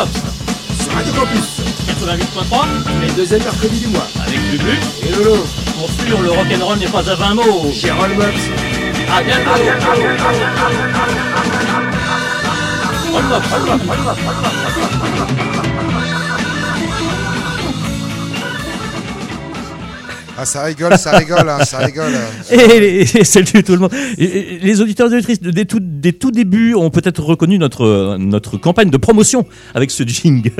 Sur Radio Campus, 88.3, les deuxièmes mercredis du mois. avec Bubu. Et Lolo, Pour sûr, le rock'n'roll n'est pas à 20 mots. Gérald Mops. À bientôt. Roll Mops, Ah, ça rigole, ça rigole, hein, ça rigole. Et, les- salut tout le monde. Et- et Les auditeurs et auditrices des tout, des tout débuts ont peut-être reconnu notre, notre campagne de promotion avec ce jingle.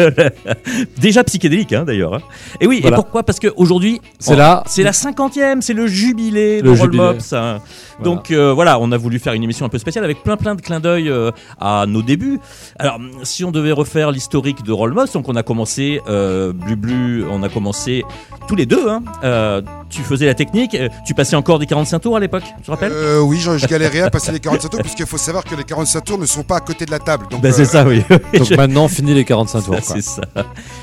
Déjà psychédélique hein, d'ailleurs. hein. Et oui, Voilà. et pourquoi? Parce qu'aujourd'hui, C'est oh, la- c'est la cinquantième, c'est le jubilé Le de jubilé. Rollmops. hein. Donc euh, voilà, on a voulu faire une émission un peu spéciale avec plein plein de clins d'œil euh, à nos débuts. Alors, si on devait refaire l'historique de Rollmops, donc on a commencé, euh, Blu Blu, on a commencé tous les deux. Hein. Euh, tu faisais la technique, euh, tu passais encore des 45 tours à l'époque, tu te rappelles Euh, oui, je, je galérais à passer les 45 tours, puisqu'il faut savoir que les 45 tours ne sont pas à côté de la table. Donc, Ben, euh, c'est ça, oui. Donc maintenant, fini les 45 tours. c'est ça.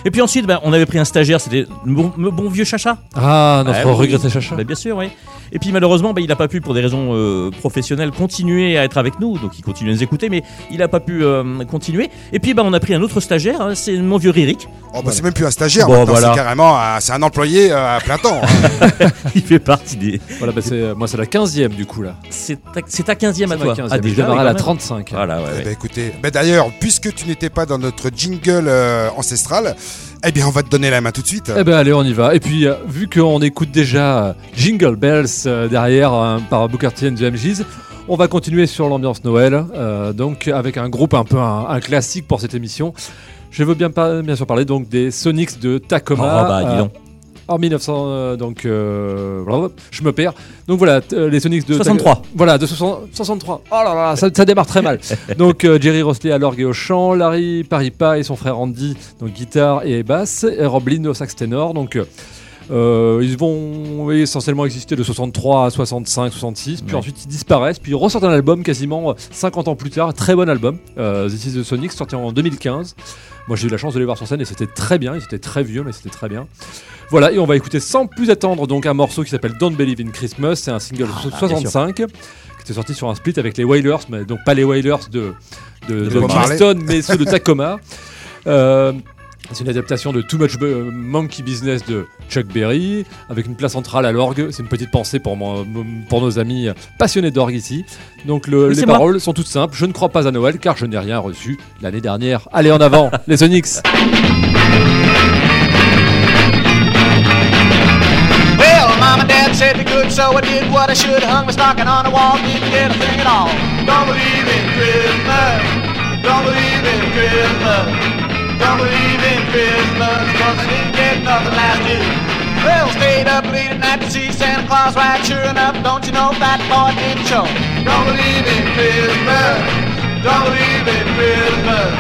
Et puis ensuite, ben, on avait pris un stagiaire, c'était le bon, vieux Chacha. Ah, notre Ah oui. regretté chacha. Ben, bien sûr, oui. Et puis malheureusement, ben, il n'a pas pu, pour des raisons euh, professionnelles, continuer à être avec nous. Donc il continue à nous écouter, mais il n'a pas pu euh, continuer. Et puis ben, on a pris un autre stagiaire, hein, c'est mon vieux Ririk. oh, bah, c'est même plus un stagiaire, Bon, voilà. c'est carrément un, c'est un employé euh, à plein temps. hein. il fait partie des. Voilà, bah, c'est, moi, c'est la 15e du coup là. C'est ta, c'est ta 15e à toi. 15e. Ah, déjà, à la quand même. 35. Voilà, ouais, Eh ouais. ben, écoutez, ben, d'ailleurs, puisque tu n'étais pas dans notre jingle euh, ancestral, eh bien, on va te donner la main tout de suite. Eh ben allez, on y va. Et puis, euh, vu qu'on écoute déjà euh, Jingle Bells euh, derrière euh, par Booker T and the MGs, on va continuer sur l'ambiance Noël, euh, donc avec un groupe un peu un, un classique pour cette émission. Je veux bien, bien sûr parler donc des Sonics de Tacoma. Oh, bah, dis euh, donc. En 1900, euh, donc euh, je me perds. Donc voilà, t- euh, les Sonics de 63. voilà, de 60 63. Oh là là, ça, ça démarre très mal. donc euh, Jerry Rosley à l'orgue et au chant, Larry Paripa et son frère Andy, donc guitare et basse, et Rob Lynn au sax ténor. Donc euh, euh, ils vont essentiellement exister de 63 à 65, 66, puis Ouais. ensuite ils disparaissent, puis ils ressortent un album quasiment euh, 50 ans plus tard, très bon album, euh, This is the Sonics, sorti en 2015. Moi j'ai eu la chance de les voir sur scène et c'était très bien, ils étaient très vieux mais c'était très bien. Voilà, et on va écouter sans plus attendre donc un morceau qui s'appelle Don't Believe in Christmas, c'est un single Ah, so- bien sûr. 65 qui était sorti sur un split avec les Wailers, mais donc pas les Wailers de, de. Kingston, mais ceux de Tacoma. Euh, c'est une adaptation de Too Much Monkey Business de Chuck Berry, avec une place centrale à l'orgue. C'est une petite pensée pour, moi- pour nos amis passionnés d'orgue ici. Donc le- Oui, les moi. paroles sont toutes simples. Je ne crois pas à Noël car je n'ai rien reçu l'année dernière. Allez en avant, les Sonics Well, mom and dad said be good, so I did what I should. Hung my stocking on the wall, didn't get a thing at all. Don't believe in Christmas. Don't believe in Christmas. Don't believe in Christmas, cause I didn't get nothing last year. Well, stayed up late at night to see Santa Claus ride. Sure enough, don't you know that boy didn't show. Don't believe in Christmas. Don't believe in Christmas.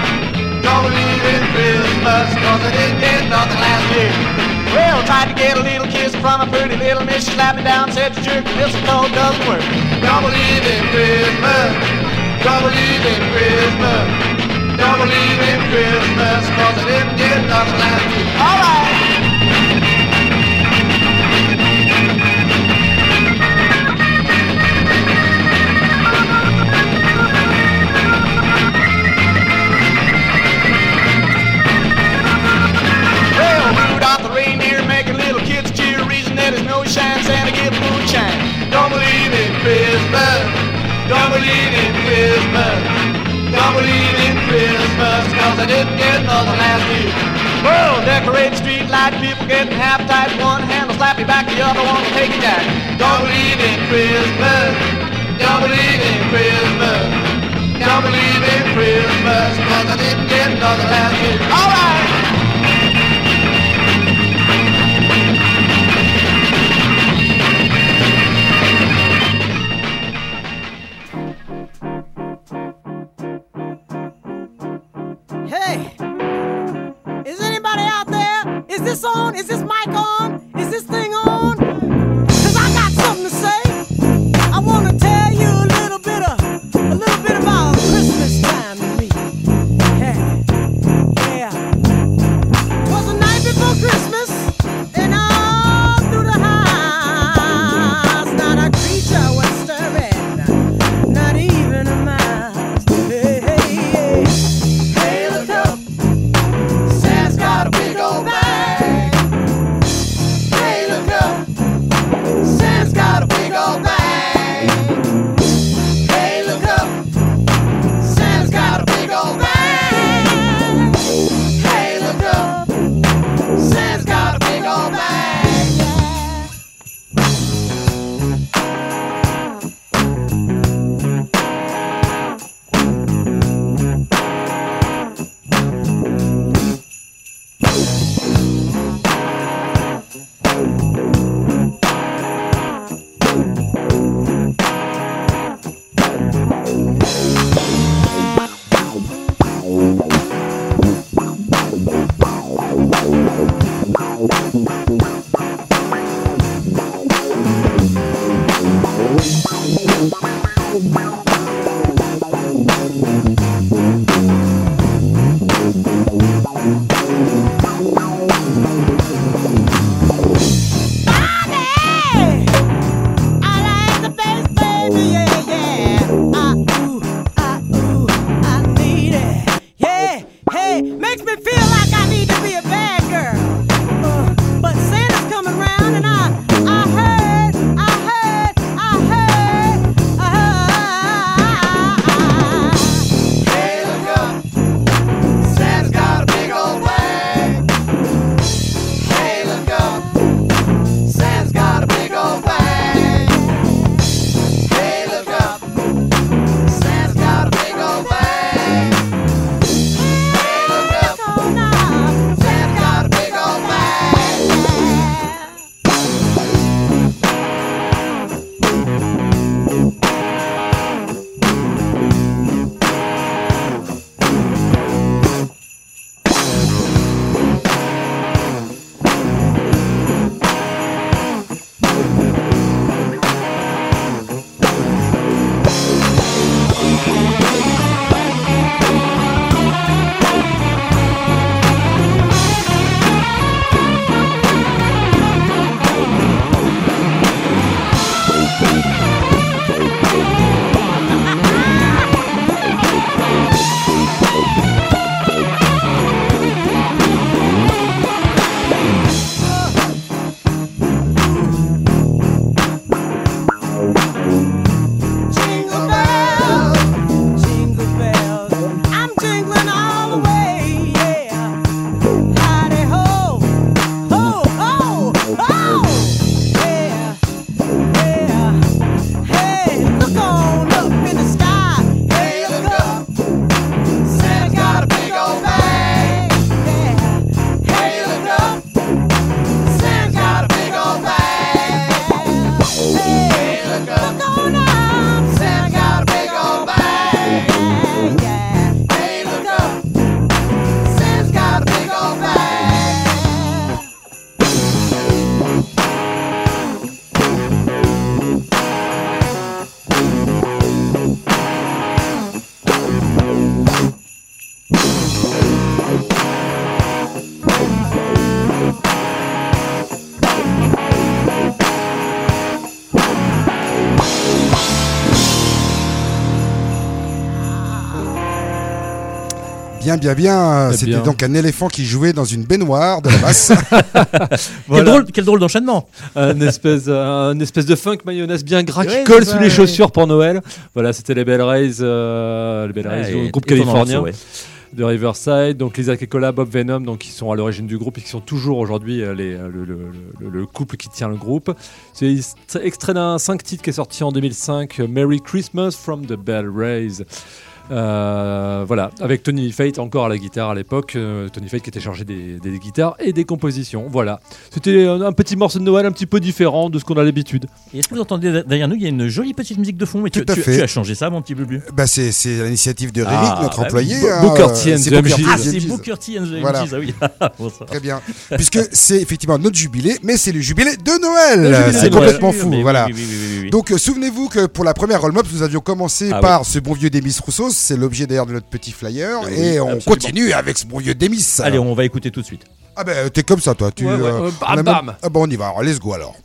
Don't believe in Christmas, cause I didn't get nothing last year. Well, tried to get a little kiss from a pretty little miss. She slapped me down, said the jerk mistletoe doesn't work. Don't believe in Christmas. Don't believe in Christmas. Don't believe in Christmas, cause I didn't get nothing last year. All right. Half tight. One hand will slap you back, the other one will take you down. Don't believe in Christmas. Don't believe in Christmas. Don't believe in Christmas, cause I didn't get nothing last year. All Bien, bien, bien. Eh C'était bien. donc un éléphant qui jouait dans une baignoire de la basse. Quel, drôle, quel drôle d'enchaînement. un espèce, un espèce de funk mayonnaise bien gras Ouais, qui colle sous les ouais. chaussures pour Noël. Voilà, c'était les Bell Rays, euh, les Bell Rays, Ouais, le groupe californien ouais. de Riverside. Donc Lisa Kekola, Bob Venom, donc qui sont à l'origine du groupe et qui sont toujours aujourd'hui euh, les- le, le- le- le couple qui tient le groupe. C'est extrait d'un 5 titres qui est sorti en 2005, euh, Merry Christmas from the Bell Rays. Euh, voilà, avec Tony Fate encore à la guitare à l'époque. euh, Tony Fate qui était chargé des, des guitares et des compositions. Voilà, c'était un, un petit morceau de Noël un petit peu différent de ce qu'on a l'habitude. Et Est-ce que vous entendez derrière nous, il y a une jolie petite musique de fond mais tu, Tout à tu- fait. tu as changé ça, mon petit Blubu bah, c'est, c'est l'initiative de Rémi, Ah, notre bah employé. oui. hein, Booker T and c'est the MGs. Ah, c'est. Booker T and the Voilà. MGs, ah oui. Bon, va. Très bien. Puisque c'est effectivement notre jubilé, mais c'est le jubilé de Noël. C'est complètement fou. voilà. oui, oui, oui, oui, oui. Donc euh, souvenez-vous que pour la première Roll Mops, nous avions commencé Ah par ce bon vieux Demis Rousseau, c'est l'objet d'ailleurs de notre petit flyer, Oui, et on absolument. continue avec ce bon vieux Demis. Allez, on va écouter tout de suite. Ah ben t'es comme ça toi, tu. Ouais, ouais, euh, euh, on bam, même- bam. Ah bon on y va, alors let's go alors.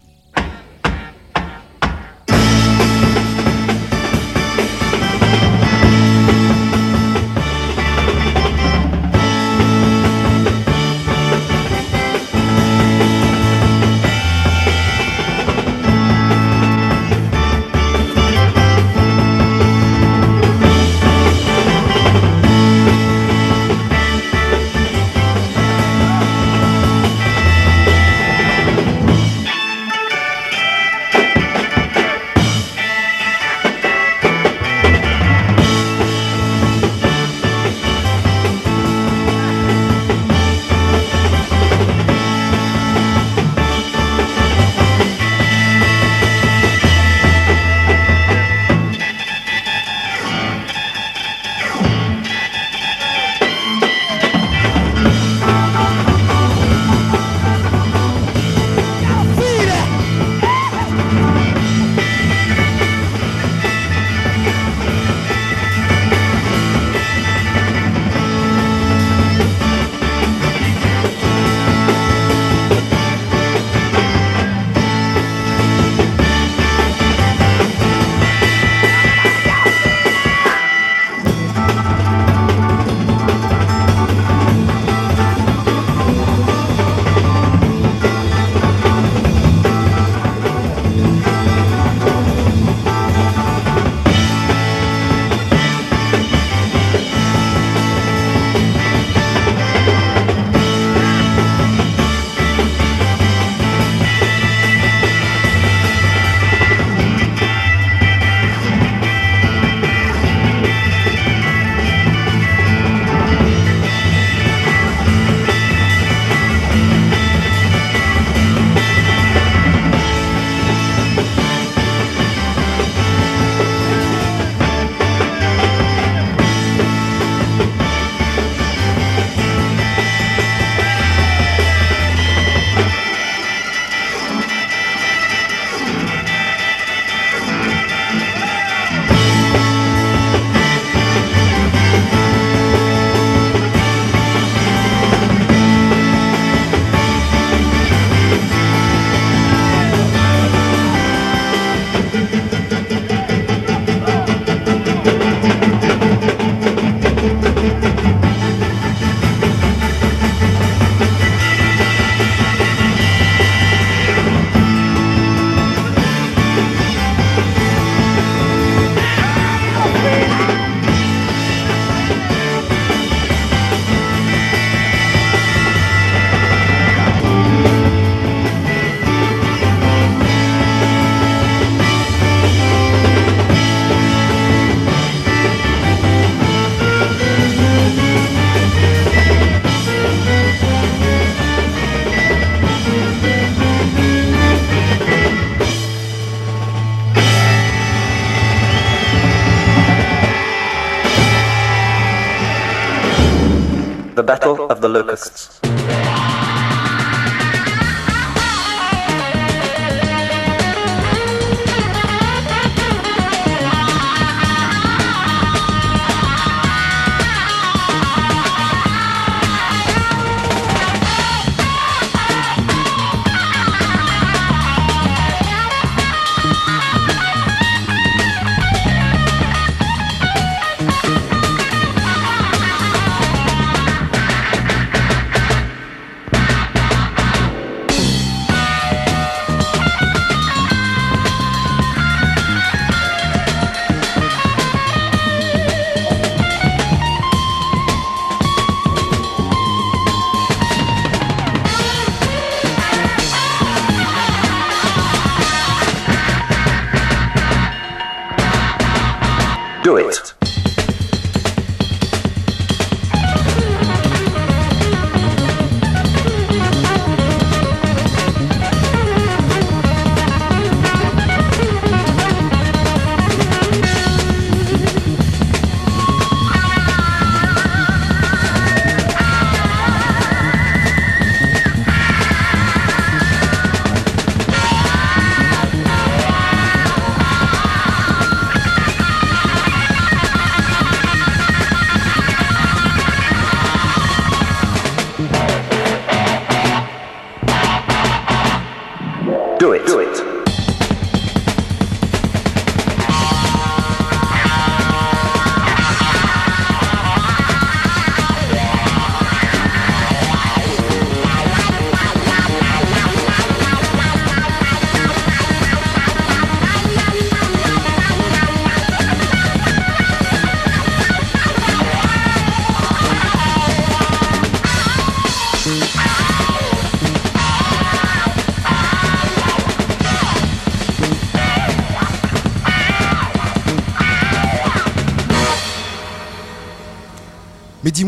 Of the Locusts.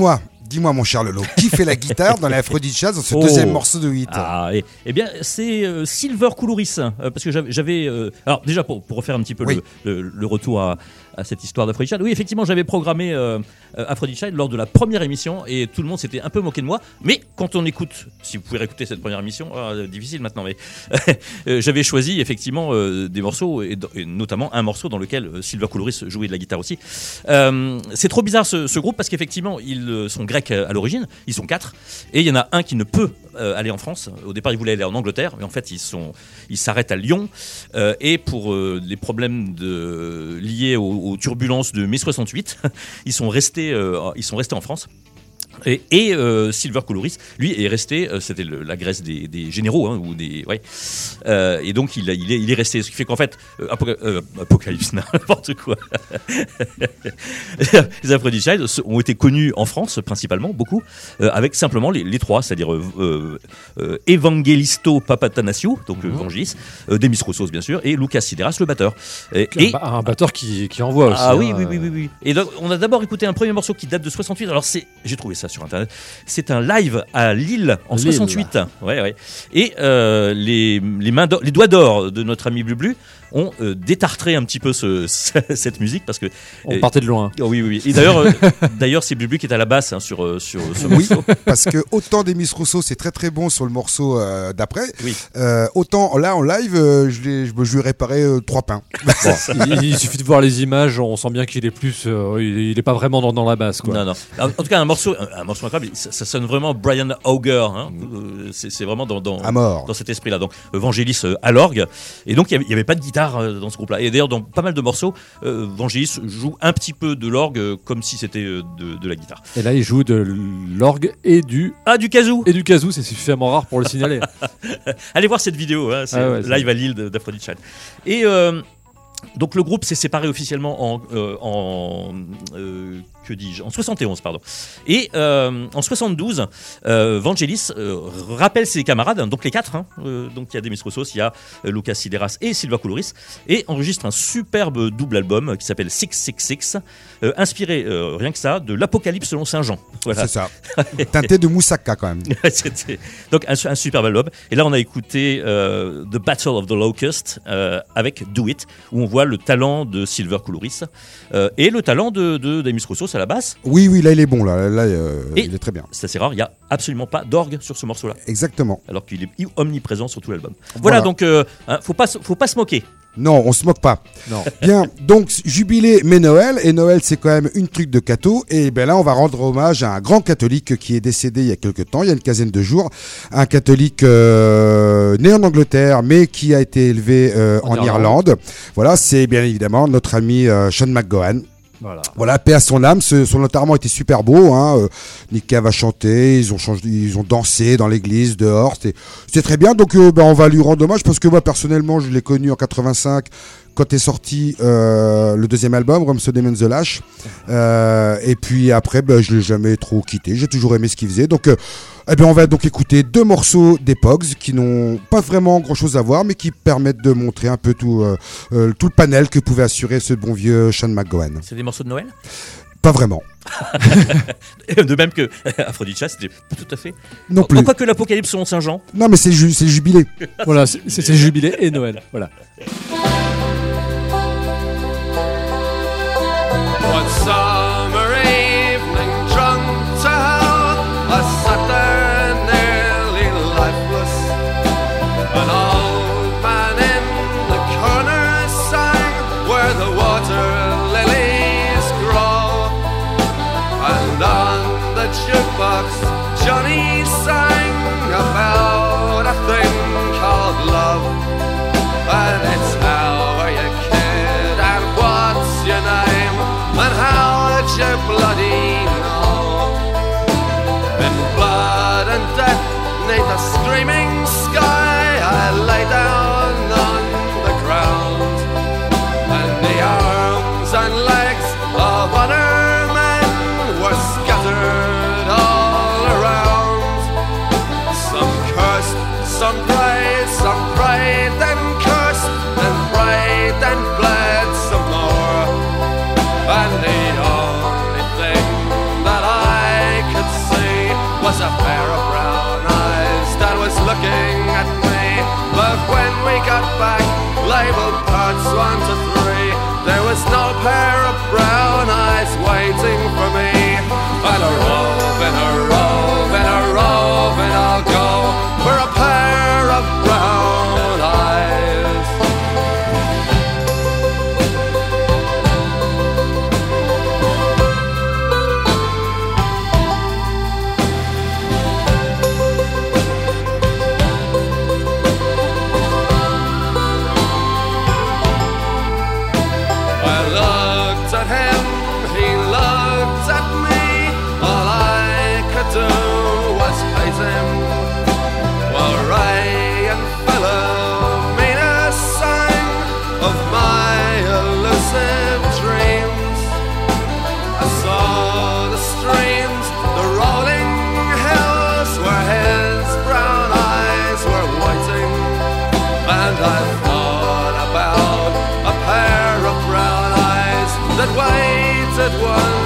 Dis-moi, dis-moi mon cher Lolo, qui fait la guitare dans la Aphrodite Jazz dans ce Oh. deuxième morceau de 8 Ah, et, eh bien, c'est euh, Silver Coulouris, euh, parce que j'avais- j'avais. euh, alors, déjà, pour, pour refaire un petit peu Oui. le, le- le retour à, à cette histoire d'Aphrodite Child, oui, effectivement, j'avais programmé euh, Aphrodite lors de la première émission, et tout le monde s'était un peu moqué de moi. Mais quand on écoute, si vous pouvez réécouter cette première émission, ah, difficile maintenant, mais euh, j'avais choisi effectivement euh, des morceaux, et, notamment un morceau dans lequel euh, Silver Coulouris jouait de la guitare aussi. C'est trop bizarre ce, ce groupe parce qu'effectivement ils sont grecs à l'origine, ils sont quatre, et il y en a un qui ne peut euh, aller en France. Au départ il voulait aller en Angleterre, mais en fait ils sont, ils s'arrêtent à Lyon euh, et pour euh, des problèmes liés aux, aux turbulences de mai 68, ils sont restés, euh, ils sont restés en France. Et, et euh, Silver Coloris, lui, est resté, euh, c'était la Grèce des, des généraux, hein, ou des, ouais. Euh, et donc il, a- il, est, il est resté. Ce qui fait qu'en fait, Apoca- Apocalypse, n'importe quoi. les Aphrodite Child ont été connus en France principalement, beaucoup, avec simplement les, les trois, c'est-à-dire Evangelisto Papatanasio, donc euh, Vangelis, Demis Roussos bien sûr, et Lucas Sideras, le batteur. Et, Un, et- ba- un batteur qui, qui envoie aussi. ah oui, hein, oui, oui, oui, oui. Et donc, on a d'abord écouté un premier morceau qui date de 68. Alors, c'est, j'ai trouvé ça sur internet. C'est un live à Lille en Lille. 68. Ouais, ouais. Et euh, les, les, mains d'or- les doigts d'or de notre ami Blu Blu ont euh, détartré un petit peu ce, cette musique parce que. On euh, partait de loin. oh oui, oui, oui. Et d'ailleurs, euh, d'ailleurs, c'est Blu Blu qui est à la basse hein, sur, sur ce Oui, morceau. parce que autant Demis Rousseau c'est très très bon sur le morceau euh, d'après, Oui. euh, autant là en live euh, je, je, lui ai réparé euh, trois pains. il, il suffit de voir les images, on sent bien qu'il est plus. euh, il, il est pas vraiment dans, dans la basse, quoi. Non, non. En en tout cas, un morceau, un, morceau incroyable. Ça, ça sonne vraiment Brian Auger. Hein. Euh, C'est vraiment dans, dans, À mort. dans cet esprit-là. Donc, Vangelis euh, à l'orgue. Et donc, il n'y avait, pas de guitare euh, dans ce groupe-là. Et d'ailleurs, dans pas mal de morceaux, euh, Vangelis joue un petit peu de l'orgue comme si c'était de, de la guitare. Et là, il joue de l'orgue et du Ah, du kazoo et du kazoo, c'est suffisamment rare pour le signaler. Allez voir cette vidéo, hein, c'est Ah ouais, live à Lille d'Aphrodite. Et euh, donc le groupe s'est séparé officiellement en, euh, en euh, que dis-je, en 71 pardon. Et euh, en 72, euh, Vangelis rappelle ses camarades, donc les quatre, hein, donc il y a Demis Roussos, il y a Lucas Sideras et Silva Coulouris, et enregistre un superbe double album qui s'appelle 666, euh, inspiré rien que ça de l'Apocalypse selon Saint Jean. Voilà. C'est ça. Teinté de moussaka quand même. Donc un, un superbe album. Et là on a écouté The Battle of the Locust avec Do It, où on voit le talent de Silver Coulouris euh, et le talent de, de Demis Roussos à la basse. Oui, oui, là il est bon, là, là euh, Et- il est très bien. C'est rare, il y a absolument pas d'orgue sur ce morceau-là, Exactement. alors qu'il est omniprésent sur tout l'album. Voilà, Voilà. donc euh, hein, faut pas faut pas se moquer. Non, on se moque pas. Non. Bien, donc jubilé mais Noël, et Noël c'est quand même une truc de catho, et ben là on va rendre hommage à un grand catholique qui est décédé il y a quelques temps, il y a une quinzaine de jours, un catholique euh, né en Angleterre mais qui a été élevé euh, En en, Irlande. Irlande. Voilà, c'est bien évidemment notre ami euh, Sean McGowan. Voilà. Voilà, paix à son âme. Ce- son enterrement était super beau. Hein. euh, Nick Cave a chanté, ils ont changé, ils ont dansé dans l'église dehors. C'était, très bien. Donc, euh, ben, on va lui rendre hommage parce que moi, personnellement, je l'ai connu en 85 quand est sorti euh, le deuxième album, Rome Demon the Lash. Euh, et puis après, ben, je l'ai jamais trop quitté. J'ai toujours aimé ce qu'il faisait. Donc, euh, eh bien, on va donc écouter deux morceaux des Pogs qui n'ont pas vraiment grand chose à voir, mais qui permettent de montrer un peu tout, euh, euh, tout le panel que pouvait assurer ce bon vieux Sean McGowan. C'est des morceaux de Noël? Pas vraiment. De même que Aphrodite c'était pas tout à fait. Non plus. Pourquoi que l'Apocalypse selon Saint Jean Non, mais c'est le, ju- c'est le jubilé. Voilà, c'est c'est jubilé et Noël. Voilà. What's up? Got back, labeled parts one to three, there was no pair of brown eyes waiting for me. And a rove and a rove and a rove at once.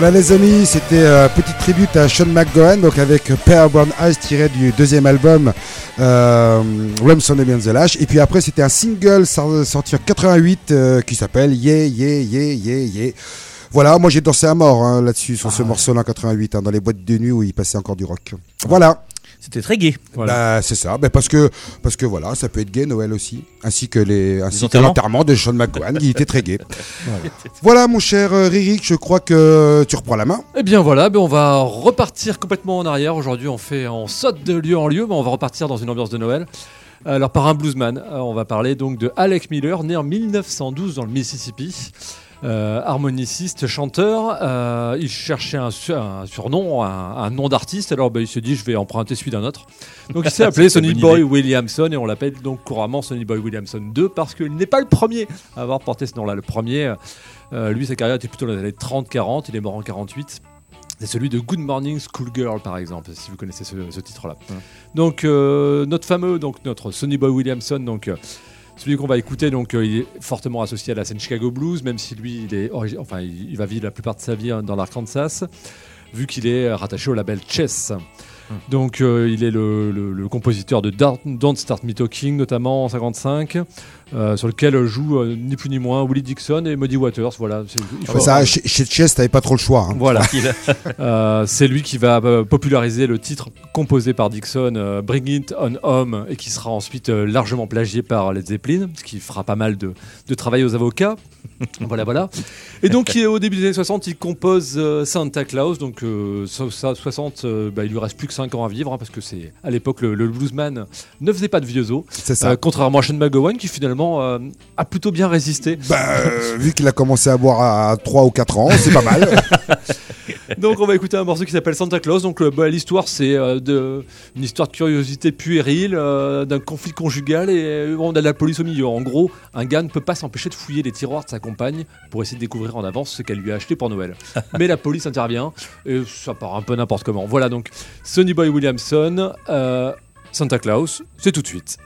Voilà les amis, c'était euh, petite tribute à Sean McGowan, donc avec Pear Brown Eyes tiré du deuxième album euh, Remson and the Lash. Et puis après c'était un single sor- sorti en 88 euh, qui s'appelle Yeah Yeah Yeah Yeah Yeah. Voilà, moi j'ai dansé à mort hein, là-dessus sur ce morceau-là en 88 hein, dans les boîtes de nuit où il passait encore du rock. Voilà. C'était très gai. Bah, c'est ça, bah, parce que parce que voilà, ça peut être gay Noël aussi, ainsi que les ainsi que enterrements l'enterrement de Sean McGowan qui était très gay. voilà. mon cher euh, Ririk, je crois que tu reprends la main. Eh bien voilà, ben on va repartir complètement en arrière. Aujourd'hui, on fait, on saute de lieu en lieu, mais on va repartir dans une ambiance de Noël. Alors par un bluesman, Euh, on va parler donc de Alec Miller, né en 1912 dans le Mississippi. Euh, harmoniciste, chanteur, Euh, il cherchait un, su- un surnom, un, un nom d'artiste. Alors ben, il s'est dit, je vais emprunter celui d'un autre. Donc il s'est appelé Sonny Boy idée. Williamson et on l'appelle donc couramment Sonny Boy Williamson 2 parce qu'il n'est pas le premier à avoir porté ce nom-là. Le premier, euh, lui, sa carrière était plutôt dans les années 30-40. Il est mort en 48. C'est celui de Good Morning Schoolgirl, par exemple, si vous connaissez ce, ce titre-là. Donc, euh, notre fameux, donc notre Sonny Boy Williamson, donc celui qu'on va écouter, donc euh, il est fortement associé à la scène Chicago Blues, même si lui, il est, origi- enfin, il, va vivre la plupart de sa vie hein, dans l'Arkansas, vu qu'il est euh, rattaché au label Chess. Donc, euh, il est le, le- le compositeur de Don't Start Me Talking, notamment en 55, euh, sur lequel jouent euh, ni plus ni moins Willie Dixon et Muddy Waters. Voilà, c'est- il faut- Ouais, ça, chez, chez Chess, t'avais pas trop le choix. hein. voilà. Euh, c'est lui qui va euh, populariser le titre composé par Dixon, euh, Bring It On Home, et qui sera ensuite euh, largement plagié par Led Zeppelin, ce qui fera pas mal de, de travail aux avocats. voilà, voilà. Et donc, il au début des années 60, il compose euh, Santa Claus. Donc, euh, so- ça, 60, euh, bah, il lui reste plus que 5 ans à vivre, hein, parce que c'est à l'époque, le, le bluesman ne faisait pas de vieux os. C'est ça. Euh, contrairement à Sean McGowan, qui finalement euh, a plutôt bien résisté. Bah, euh, vu qu'il a commencé à boire à 3 ou 4 ans, c'est pas mal. Donc on va écouter un morceau qui s'appelle Santa Claus. Donc le- bah, l'histoire c'est euh, une histoire de curiosité puérile, euh, d'un conflit conjugal et euh, on a de la police au milieu. En gros, un gars ne peut pas s'empêcher de fouiller les tiroirs de sa compagne pour essayer de découvrir en avance ce qu'elle lui a acheté pour Noël. Mais la police intervient et ça part un peu n'importe comment. Voilà donc Sonny Boy Williamson, euh, Santa Claus, c'est tout de suite.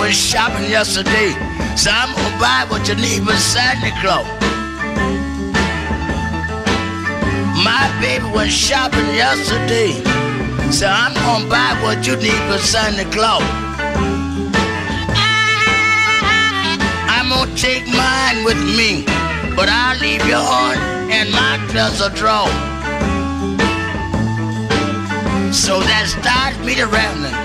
Was shopping yesterday, so I'm gonna buy what you need for Santa Claus. My baby was shopping yesterday, so I'm gonna buy what you need for Santa Claus. I'm gonna take mine with me, but I'll leave yours and my dresser drawer. So that starts me to rambling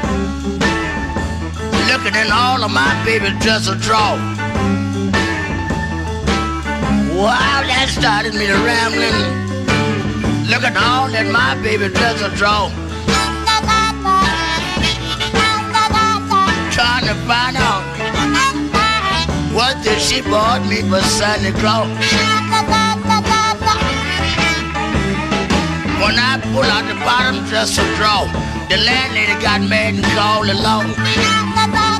looking in all of my baby dresser drawer. Wow, that started me to rambling, looking all in my baby dresser drawer. Trying to find out what did she bought me for Santa Claus. When I pull out the bottom dresser drawer, the landlady got mad and called the law.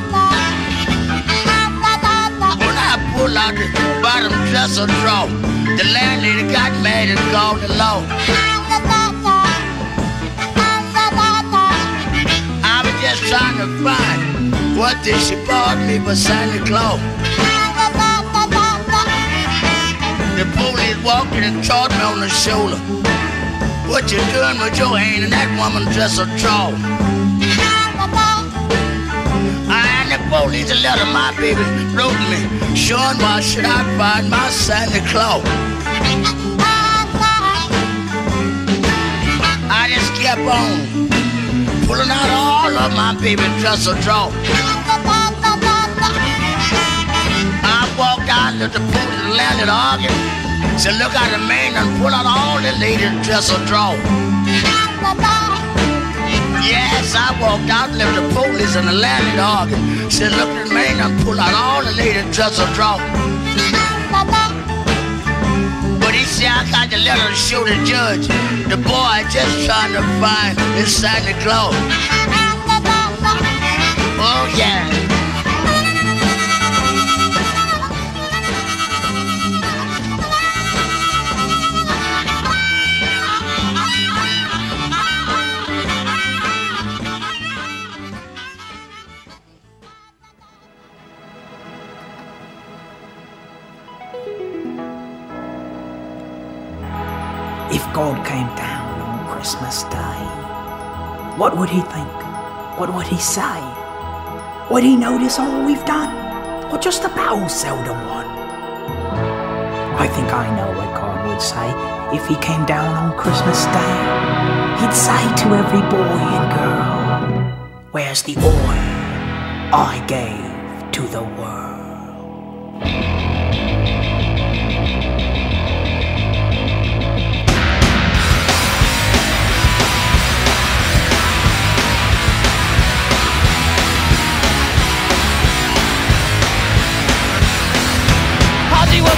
Pull out the bottom dresser drawer, the landlady got mad and called the law. I was just trying to find what did she bought me for Santa Claus. The police walked in and caught me on the shoulder. What you doing with your hand in that woman dresser drawer? I and the police a letter my baby wrote me, showing why should I find my Santa Claus. I just kept on pulling out all of my baby dresser drawer. I walked out to the police and landed arguing. Said, look out the man and pull out all the ladies' dresser drawer. Yes, I walked out left the police and the landlord arguing. Said, look at man and pull out all the ladies' dresser drawer. But he said, I got the letter to show the judge. The boy just trying to find his Santa Claus. Oh, yeah. God came down on Christmas Day, what would he think? What would he say? Would he notice all we've done? Or just about all seldom one? I think I know what God would say if he came down on Christmas Day. He'd say to every boy and girl, Where's the oil I gave to the world?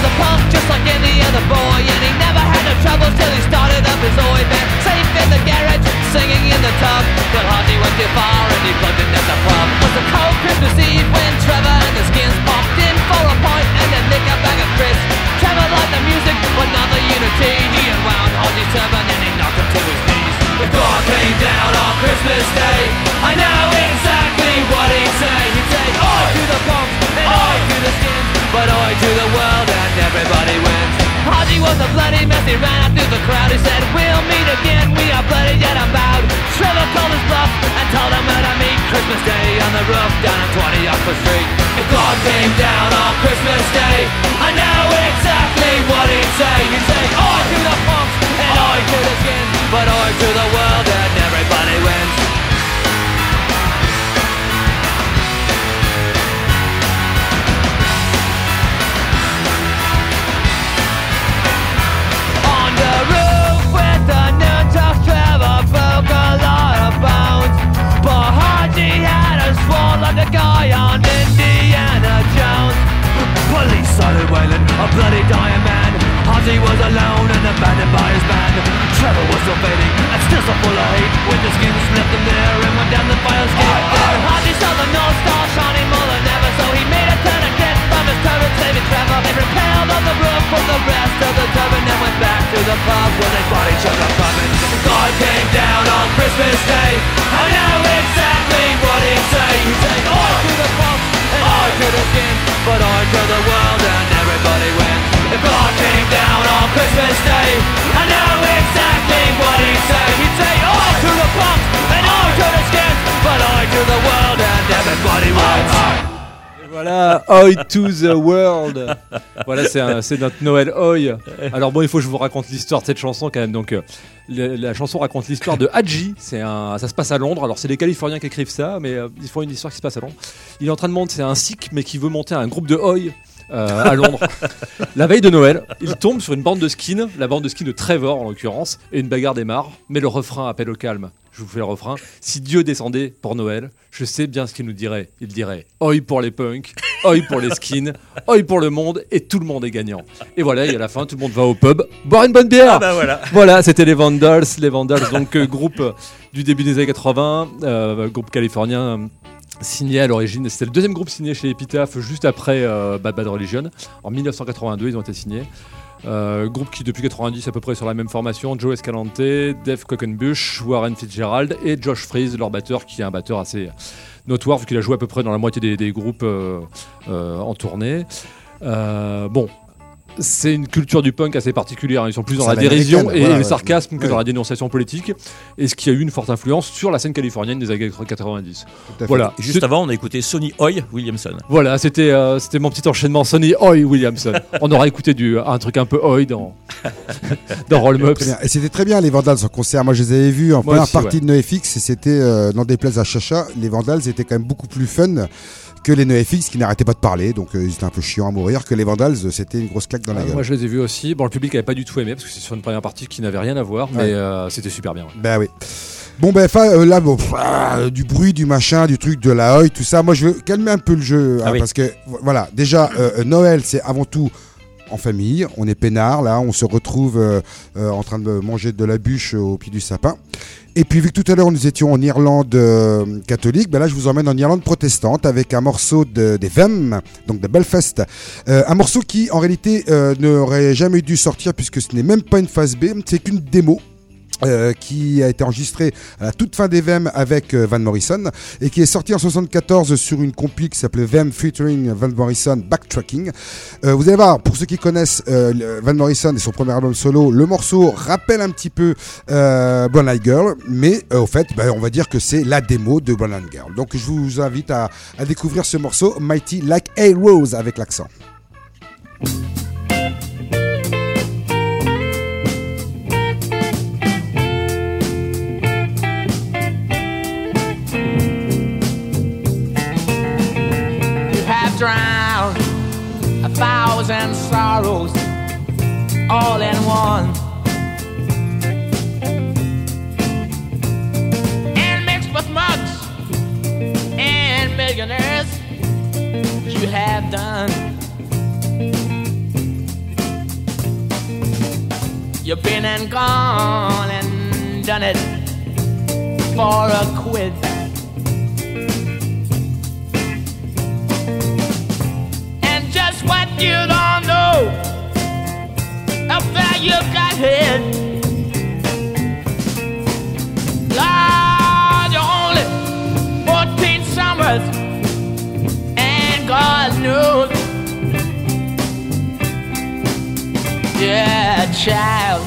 Was a punk just like any other boy And he never had no troubles till he started up his oi band Safe in the garage, singing in the tub But Haji went too far and he plugged in at the pub. It was a cold Christmas Eve when Trevor and the skins popped in For a pint and then nick a bag of crisps. Trevor liked the music but not the unity. He unwound Haji's turban and he knocked him to his knees. If God came down on Christmas Day. I know exactly what he'd say. He'd say, I he ran out through the crowd. He said, We'll meet again, we are bloody yet unbowed. Trevor called his bluff and told him where to meet Christmas Day on the roof down on 20 Oxford Street. If God came down on Christmas Day, I know exactly what he'd say. He'd say, I to the punks and I to the skins, but I to the world and everybody wins. Haji had a sword like the guy on Indiana Jones? Police started wailing, a bloody dying man. Haji was alone and abandoned by his band. Trevor was still fading and still so full of hate. When the skin slipped him there and went down the fire escape Haji saw the North Star shining more than ever So he made a tourniquet his turban saving Trevor They repelled on the roof with the rest of the turban And went back to the pub where they bought each other pumping God came down on Christmas Day. I know exactly what he'd say. He'd say, I to the pump and I to the skin But I to the world and everybody wins If God came down on Christmas Day I know exactly what he'd say. He'd say, I to the pump and I to the skin But I to the world and everybody wins Voilà, Oi to the World. Voilà, c'est notre Noël Oi. Alors bon, il faut que je vous raconte l'histoire de cette chanson quand même. Donc, euh, la chanson raconte l'histoire de Hadji. C'est un, ça se passe à Londres. Alors c'est les Californiens qui écrivent ça, mais euh, ils font une histoire qui se passe à Londres. Il est en train de monter, c'est un sikh, mais qui veut monter un groupe de Oi. Euh, à Londres. la veille de Noël, il tombe sur une bande de skins, la bande de skins de Trevor en l'occurrence, et une bagarre démarre. Mais le refrain appelle au calme. Je vous fais le refrain. Si Dieu descendait pour Noël, je sais bien ce qu'il nous dirait. Il dirait Oi pour les punks, Oi pour les skins, Oi pour le monde, et tout le monde est gagnant. Et voilà, et à la fin, tout le monde va au pub boire une bonne bière. Ah bah voilà. Voilà, c'était les Vandals. Les Vandals, donc euh, groupe du début des années 80, euh, groupe californien. Signé à l'origine, c'était le deuxième groupe signé chez Epitaph juste après euh, Bad Bad Religion. En 1982, ils ont été signés. Euh, groupe qui depuis 90 à peu près sur la même formation, Joe Escalante, Dave Cockenbush, Warren Fitzgerald et Josh Freeze, leur batteur, qui est un batteur assez notoire vu qu'il a joué à peu près dans la moitié des, groupes euh, en tournée. Bon, c'est une culture du punk assez particulière. Ils sont plus dans la dérision et le ouais. sarcasme que dans la dénonciation politique, et ce qui a eu une forte influence sur la scène californienne des années 90. fait. Voilà. Et juste avant, on a écouté Sonny Hoy Williamson. Voilà, c'était euh, c'était mon petit enchaînement Sonny Hoy Williamson. On aura écouté du, un truc un peu Hoy dans, dans Roll bien. Et c'était très bien les Vandals en concert. Moi je les avais vus en Moi première aussi, partie ouais. de NoFX et c'était euh, dans des places à Chacha. Les Vandals étaient quand même beaucoup plus fun que les NoFX qui n'arrêtaient pas de parler. Donc euh, ils étaient un peu chiants à mourir. Que les Vandals euh, c'était une grosse claque dans la Euh, gueule. moi je les ai vus aussi. Bon, le public avait pas du tout aimé parce que c'est sur une première partie qui n'avait rien à voir, mais euh, c'était super bien. Ben oui. Bon ben fa- euh, là bon, pff, ah, du bruit, du machin, du truc, de la oi, tout ça. Moi je veux calmer un peu le jeu hein, Ah oui. parce que vo- voilà déjà euh, Noël c'est avant tout en famille. On est peinard là, on se retrouve euh, en train de manger de la bûche au pied du sapin. Et puis vu que tout à l'heure nous étions en Irlande euh, catholique, ben là je vous emmène en Irlande protestante avec un morceau de, des Vem, donc de Belfast. Euh, un morceau qui en réalité euh, n'aurait jamais dû sortir puisque ce n'est même pas une phase B, c'est qu'une démo. Euh, qui a été enregistré à la toute fin des VEM avec euh, Van Morrison et qui est sorti en 74 sur une compil qui s'appelait VEM featuring Van Morrison Backtracking. Euh, vous allez voir, pour ceux qui connaissent Van Morrison et son premier album solo, le morceau rappelle un petit peu Blonde Eye Girl, mais au fait, bah, on va dire que c'est la démo de Blonde Eye Girl. Donc je vous invite à découvrir ce morceau Mighty Like a Rose avec l'accent. Thousand sorrows all in one. And mixed with mugs and millionaires, you have done. You've been and gone and done it for a quid. You don't know up there you got hid. Lord, only 14 summers, and God knows. Yeah, child,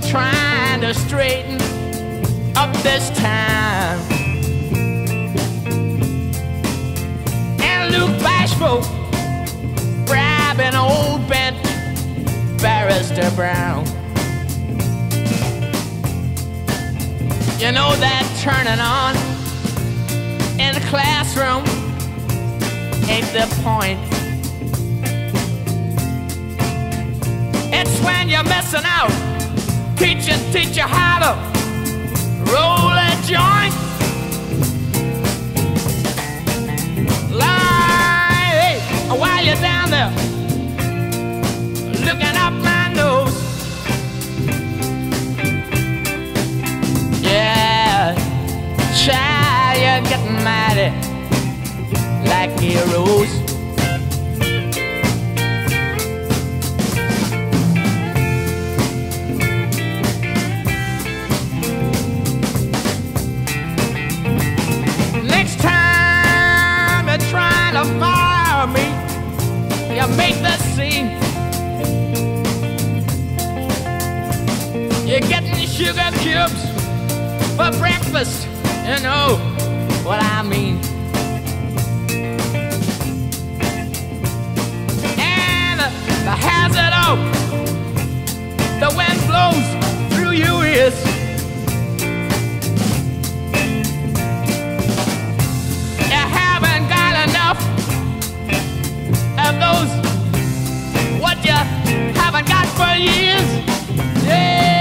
for trying to straighten up this time. And Luke Bashful grabbing old bent Barrister Brown. You know that turning on in the classroom ain't the point. It's when you're missing out. Teachers teach you how to roll a joint. Lie, hey, while you're down there looking up my nose. Yeah, child, you're getting mighty like heroes. You make the scene. You're getting sugar cubes for breakfast, you know what I mean. And the hazard of the wind blows through your ears. Haven't got for years. Yeah,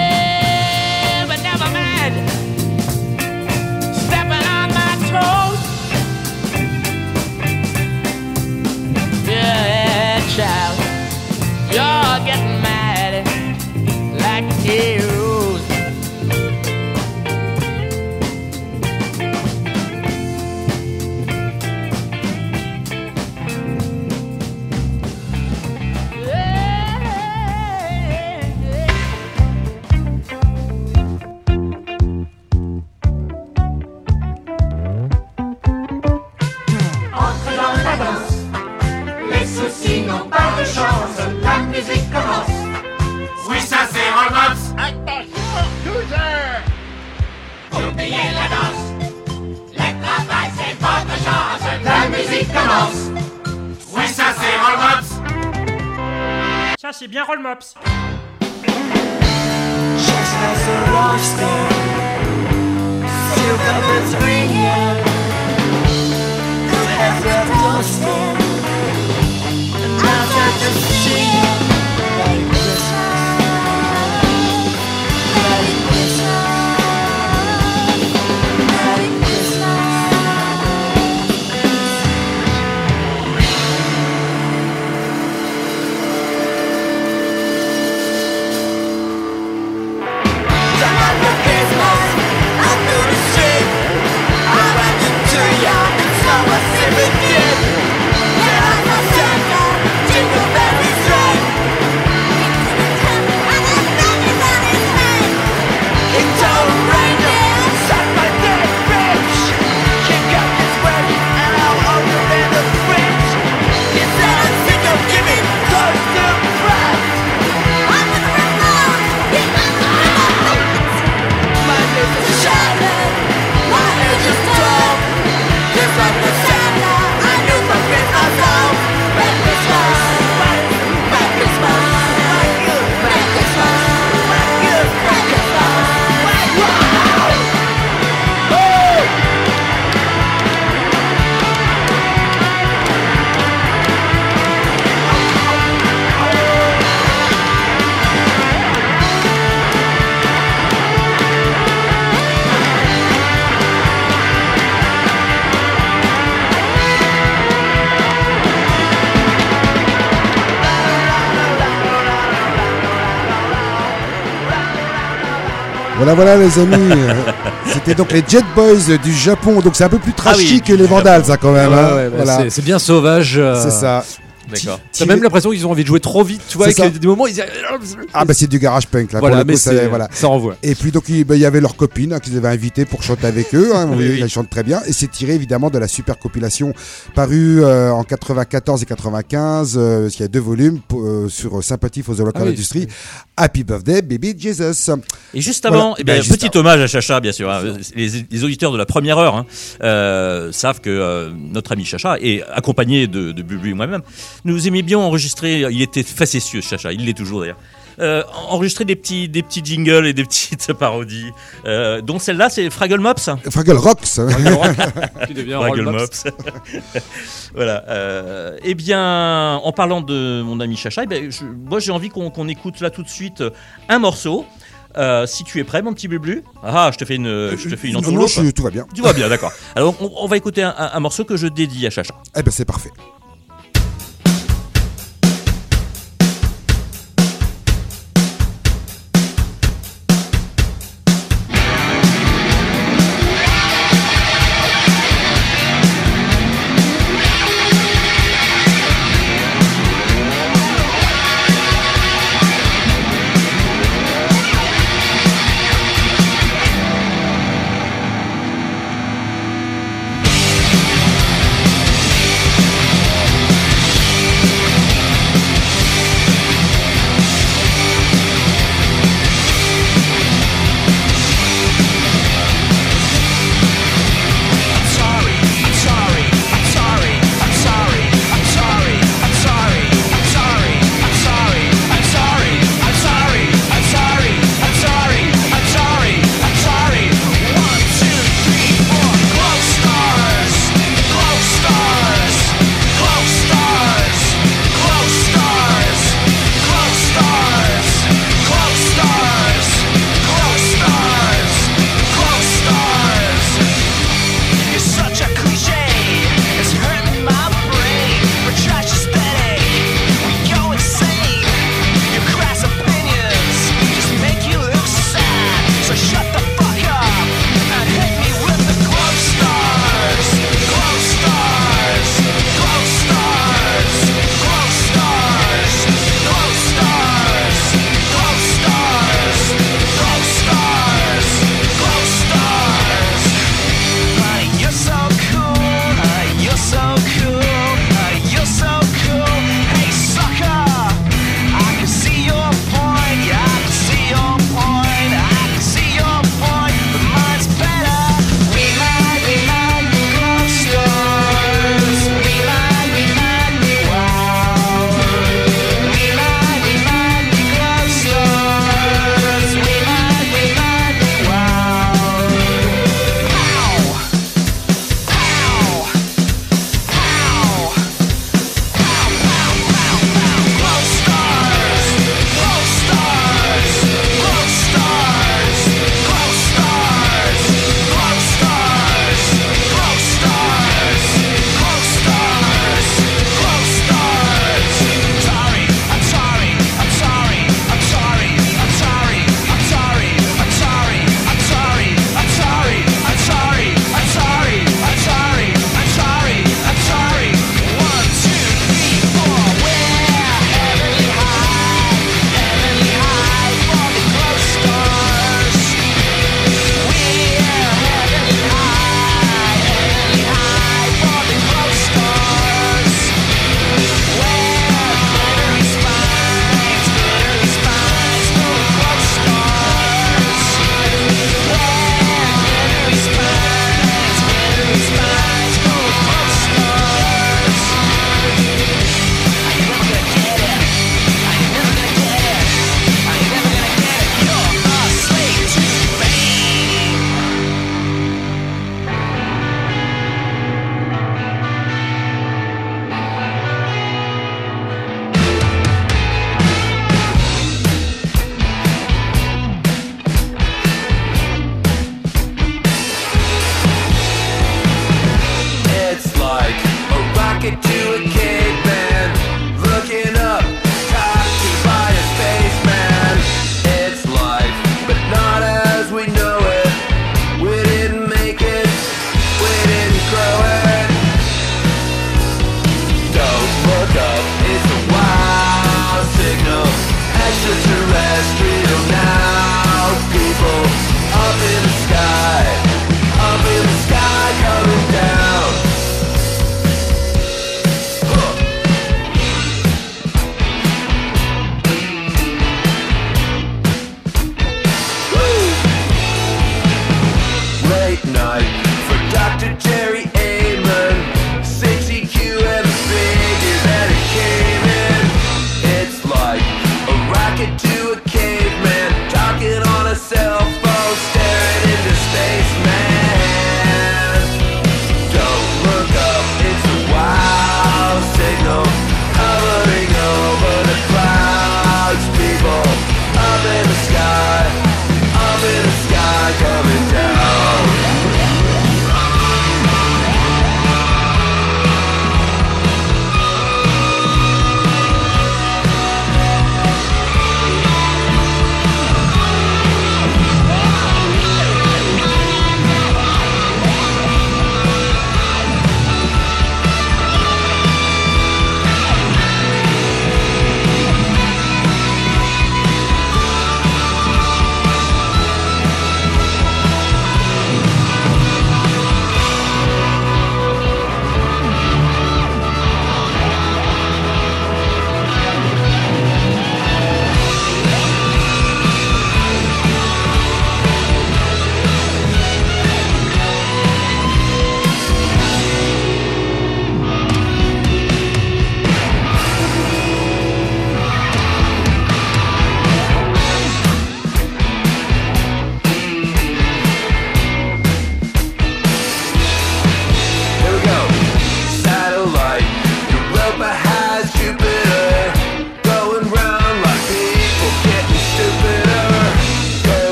Voilà, voilà les amis. C'était donc les Jet Boys du Japon. Donc c'est un peu plus trashy Ah oui, que les Vandals, ça quand même. Ouais, hein. ouais, bah, Voilà. c'est- C'est bien sauvage. euh, C'est ça. D'accord. T'as même l'impression qu'ils ont envie de jouer trop vite, tu vois, C'est et qu'il y a ça. des moments ils disent Ah bah c'est du garage punk là. Voilà, pour le mais coup, ça, c'est- voilà. ça renvoie. Et puis donc il bah, y avait leurs copines hein, qu'ils avaient invitées pour chanter avec eux. Hein, Oui. Elles chantent très bien. Et c'est tiré évidemment de la super compilation parue euh, en 94 et 95. Euh, parce qu'il y a deux volumes pour, euh, sur Sympathy for the Local Ah oui, Industry. Happy Birthday Baby Jesus. Et juste avant, Voilà. eh bien, Ben, juste petit hommage à Chacha, bien sûr. hein. Les, les auditeurs de la première heure hein, euh, savent que euh, notre ami Chacha, et accompagné de, de Bubu et moi-même, nous aimions bien enregistrer. Il était facétieux, Chacha. Il l'est toujours d'ailleurs. Euh, enregistrer des petits, des petits jingles et des petites parodies. Euh, dont celle-là, c'est Fraggle Mops. Fraggle Rocks. Qui devient Fraggle Roll Mops. voilà. Euh, eh bien, en parlant de mon ami Chacha, eh ben, je- moi j'ai envie qu'on écoute là tout de suite un morceau. Euh, si tu es prêt, mon petit Bublu. Ah, je te fais une, je te fais une Non, non, entourloupe. je- tout va bien. Tout va bien, d'accord. Alors, on, on va écouter un, un- un morceau que je dédie à Chacha. Eh ben c'est parfait.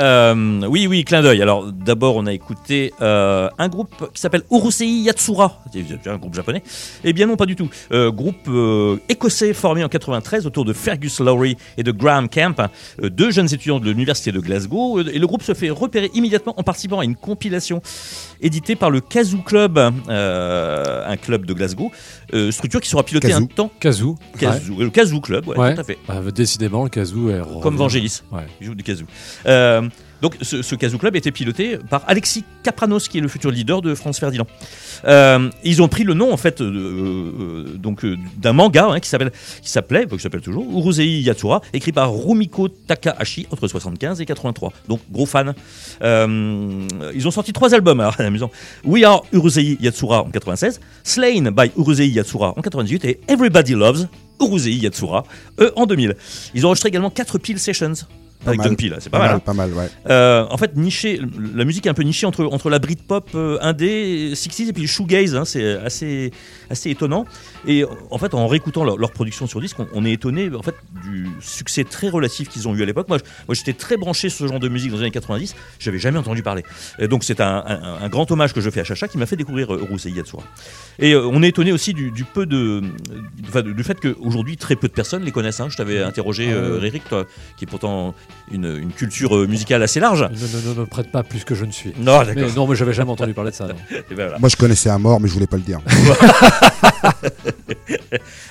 Euh, oui, oui, clin d'œil. Alors, d'abord, on a écouté euh, un groupe qui s'appelle Urusei Yatsura. C'est un groupe japonais. Eh bien, non, pas du tout. Euh, groupe euh, écossais formé en 93 autour de Fergus Lowry et de Graham Camp, euh, deux jeunes étudiants de l'université de Glasgow. Et le groupe se fait repérer immédiatement en participant à une compilation éditée par le Kazoo Club, euh, un club de Glasgow, euh, structure qui sera pilotée Kazoo. un temps. Kazoo. Kazoo, euh, le Kazoo Club, ouais, Ouais. tout à fait. Bah, décidément, le kazoo est Comme Vangelis. Ouais. Il joue du kazoo. Donc ce, ce kazoo club était piloté par Alexis Kapranos, qui est le futur leader de France Ferdinand. Euh, ils ont pris le nom en fait euh, donc euh, d'un manga hein, qui s'appelle qui qui s'appelle toujours Urusei Yatsura, écrit par Rumiko Takahashi entre 75 et 83. Donc gros fan. Ils ont sorti trois albums, alors amusant. We Are Urusei Yatsura en 96, Slain by Urusei Yatsura en 98 et Everybody Loves Urusei Yatsura euh, en 2000. Ils ont enregistré également 4 Peel Sessions Pas avec mal. John Peel, c'est pas, mal. hein. Pas mal, ouais. Euh, en fait, niché, la musique est un peu nichée entre, entre la Britpop euh, indé, 60s et puis le shoegaze, hein, c'est assez, assez étonnant. Et en fait, en réécoutant leur, leur production sur disque, on, on est étonné en fait, du succès très relatif qu'ils ont eu à l'époque. Moi, j'étais très branché sur ce genre de musique dans les années 90, j'avais jamais entendu parler. Et donc, c'est un, un- un grand hommage que je fais à Chacha qui m'a fait découvrir euh, Yatsura. Et euh, on est étonné aussi du, du peu de, enfin, du fait qu'aujourd'hui, très peu de personnes les connaissent. hein. Je t'avais interrogé, euh, Eric, toi, qui est pourtant une, une culture euh, musicale assez large. Ne, me prête pas plus que je ne suis. Non, d'accord. Mais non, mais j'avais jamais entendu parler de ça. ben voilà. Moi, je connaissais un mort, mais je voulais pas le dire.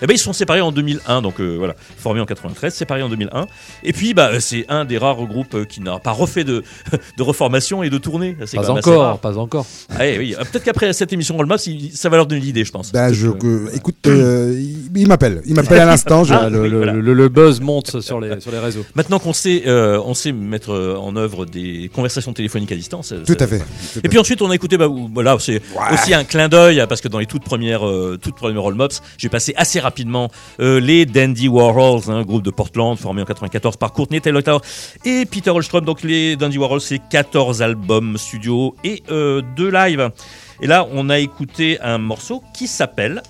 Eh ben, ils se sont séparés en 2001, donc euh, voilà, formés en 93, séparés en 2001. Et puis, bah, c'est un des rares groupes euh, qui n'a pas refait de, de reformation et de tournée. C'est Pas quand même assez encore, rare. pas encore. Ah, eh oui, peut-être qu'après cette émission Roll Maps, ça va leur donner l'idée, je pense. Ben, je, que- écoute, euh, il, il m'appelle. Il m'appelle à l'instant. Ah, le, oui, le- voilà. le- le buzz monte sur les, sur les réseaux. Maintenant qu'on sait, euh, on sait mettre euh, en œuvre des conversations téléphoniques à distance. euh, Tout à fait. Tout Et puis ensuite, on a écouté, bah, voilà, c'est aussi un clin d'œil, parce que dans les toutes premières, euh, toutes premières Roll Mops, j'ai passé assez rapidement euh, les Dandy Warhols, un groupe de Portland formé en 94 par Courtney Taylor et Peter Holstrom. Donc les Dandy Warhols, c'est 14 albums studio et euh, 2 live. Et là, on a écouté un morceau qui s'appelle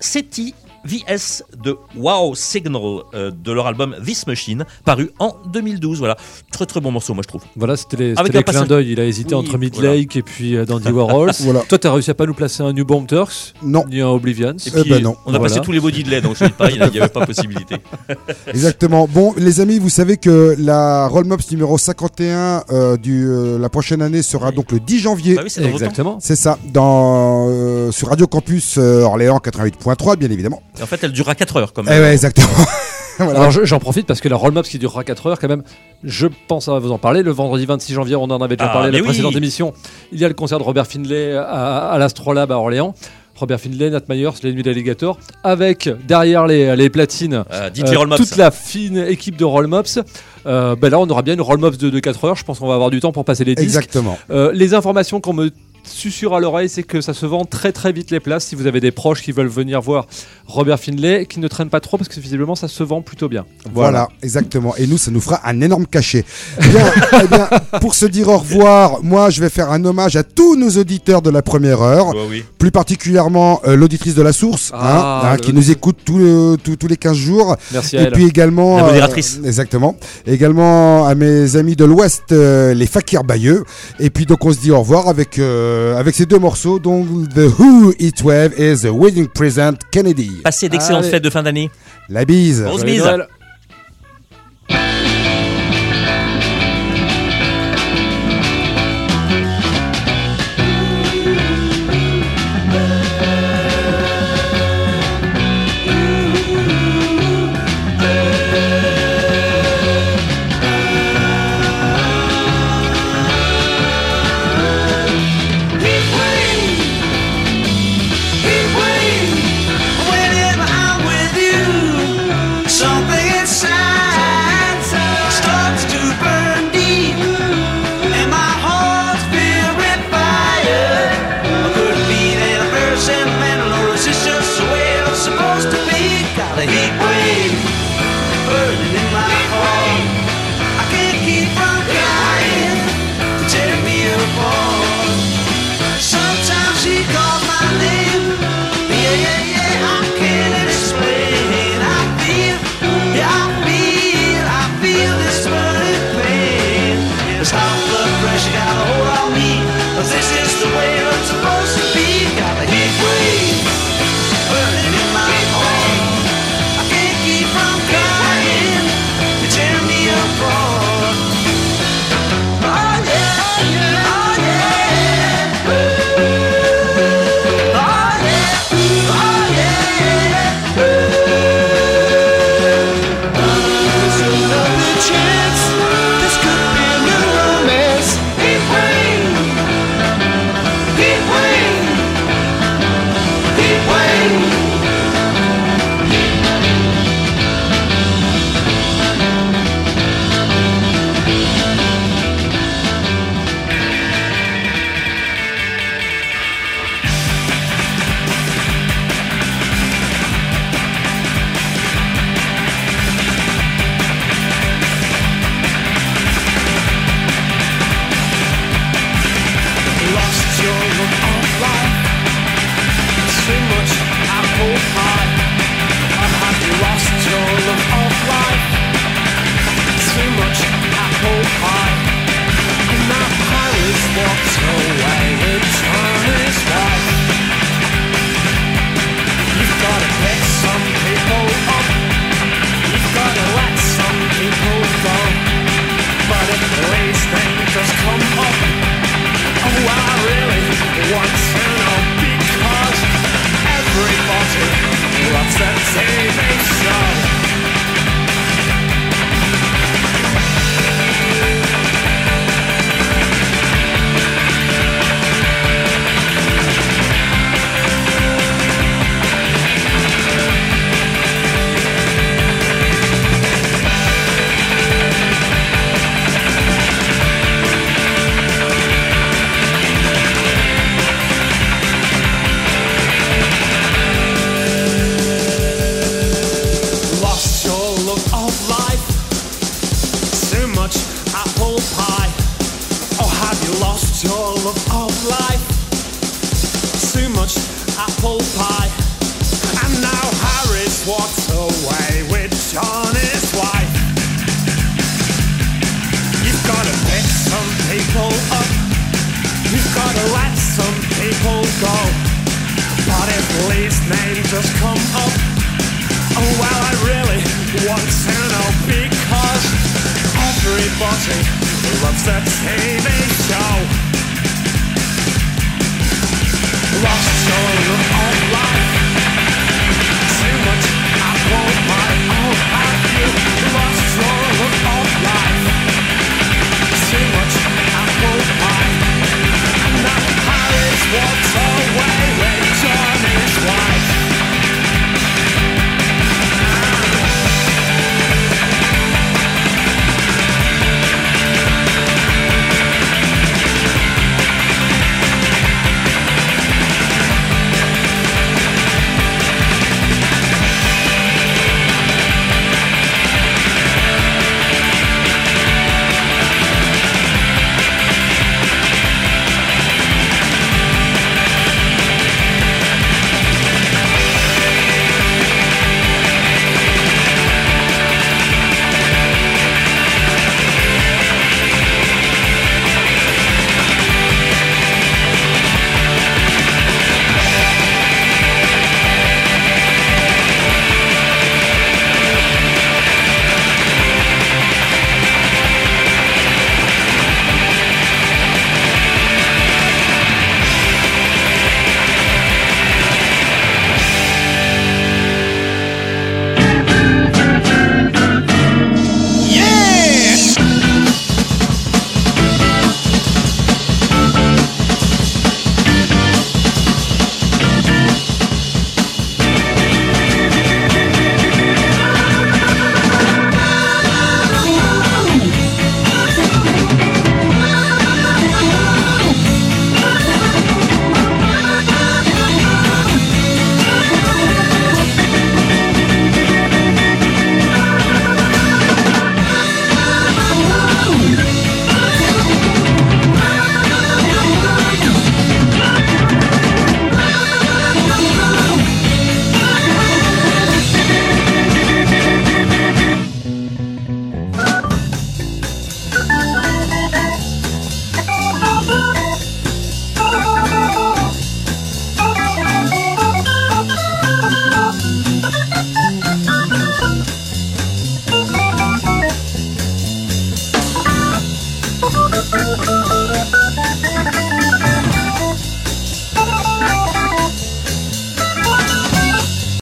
SETI VS de Wow Signal euh, de leur album This Machine, paru en 2012. Voilà, très très bon morceau, moi je trouve. Voilà, c'était les, Avec c'était un les clins d'œil. Il a hésité Oui, entre voilà. Midlake et puis euh, Dandy Warhols. Voilà. Toi, t'as réussi à pas nous placer un New Bomb Turks Non. Ni un Oblivions Et Eh ben non. on a Voilà. passé tous les body de lait, donc je dis pareil, il n'y avait pas possibilité. Exactement. Bon, les amis, vous savez que la Roll Mops numéro 51 euh, du euh, la prochaine année sera donc le 10 janvier. Bah oui, c'est. Exactement. C'est ça, dans euh, sur Radio Campus euh, Orléans 88.3, bien évidemment. Et en fait, elle durera 4 heures quand Eh même. ouais, exactement. Voilà. Alors je- j'en profite parce que la Roll Maps qui durera 4 heures quand même, je pense à vous en parler. Le vendredi 26 janvier, on en avait déjà Ah, parlé mais la oui. précédente émission. Il y a le concert de Robert Finlay à, à l'Astrolabe à Orléans. Robert Finlay, Nat Myers, les Nuits d'Alligator, avec derrière les, les platines Euh, toute la fine équipe de Roll Mops. Euh, ben là, on aura bien une Roll Mops de, de 4 heures. Je pense qu'on va avoir du temps pour passer les disques. Exactement. Euh, les informations qu'on me susurre à l'oreille, c'est que ça se vend très très vite les places. Si vous avez des proches qui veulent venir voir Robert Finlay, qui ne traînent pas trop parce que visiblement ça se vend plutôt bien. Voilà. exactement. Et nous, ça nous fera un énorme cachet. Bien, eh bien, pour se dire au revoir, moi, je vais faire un hommage à tous nos auditeurs de la première heure, Bah oui. plus particulièrement euh, l'auditrice de la source, Ah, hein, hein, le- qui nous écoute tous le- tous- tous les 15 jours. Merci à Et elle. puis également, La modératrice. euh, exactement. Également à mes amis de l'Ouest, euh, les Fakir Bayeux. Et puis donc on se dit au revoir avec euh, avec ces deux morceaux, donc The Who It Wave et The Wedding Present Kennedy. Passez d'excellentes Allez. fêtes de fin d'année. La bise. Grosse bise.